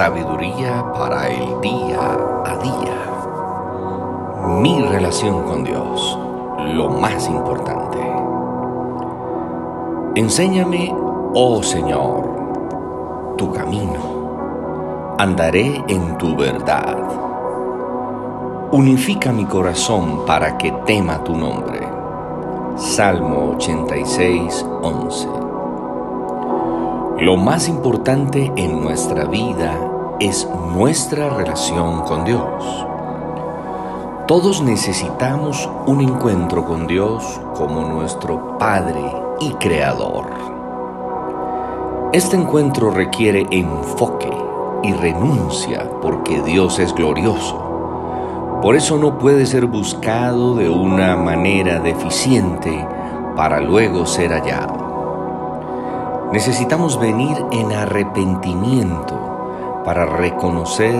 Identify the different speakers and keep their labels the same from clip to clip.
Speaker 1: sabiduría para el día a día. Mi relación con Dios, lo más importante. Enséñame, oh Señor, tu camino. Andaré en tu verdad. Unifica mi corazón para que tema tu nombre. Salmo 86, 11. Lo más importante en nuestra vida es nuestra relación con Dios. Todos necesitamos un encuentro con Dios como nuestro Padre y Creador. Este encuentro requiere enfoque y renuncia porque Dios es glorioso. Por eso no puede ser buscado de una manera deficiente para luego ser hallado. Necesitamos venir en arrepentimiento para reconocer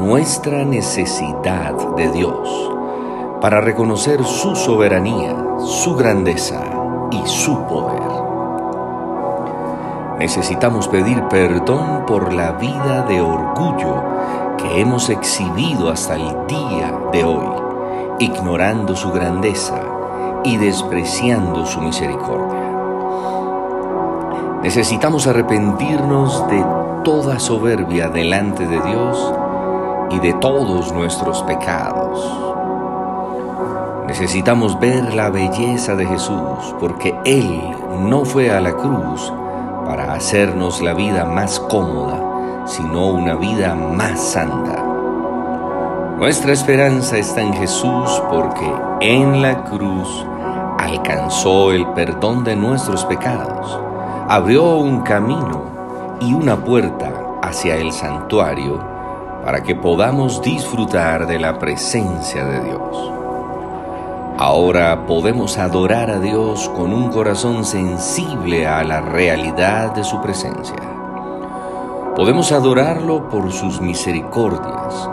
Speaker 1: nuestra necesidad de Dios, para reconocer su soberanía, su grandeza y su poder. Necesitamos pedir perdón por la vida de orgullo que hemos exhibido hasta el día de hoy, ignorando su grandeza y despreciando su misericordia. Necesitamos arrepentirnos de toda soberbia delante de Dios y de todos nuestros pecados. Necesitamos ver la belleza de Jesús porque Él no fue a la cruz para hacernos la vida más cómoda, sino una vida más santa. Nuestra esperanza está en Jesús porque en la cruz alcanzó el perdón de nuestros pecados abrió un camino y una puerta hacia el santuario para que podamos disfrutar de la presencia de Dios. Ahora podemos adorar a Dios con un corazón sensible a la realidad de su presencia. Podemos adorarlo por sus misericordias,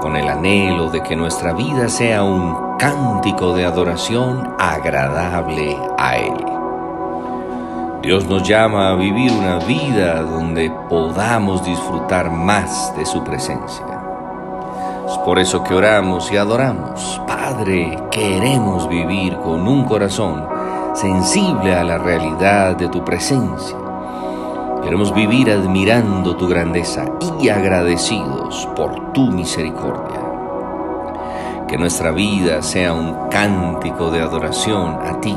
Speaker 1: con el anhelo de que nuestra vida sea un cántico de adoración agradable a Él. Dios nos llama a vivir una vida donde podamos disfrutar más de su presencia. Es por eso que oramos y adoramos. Padre, queremos vivir con un corazón sensible a la realidad de tu presencia. Queremos vivir admirando tu grandeza y agradecidos por tu misericordia. Que nuestra vida sea un cántico de adoración a ti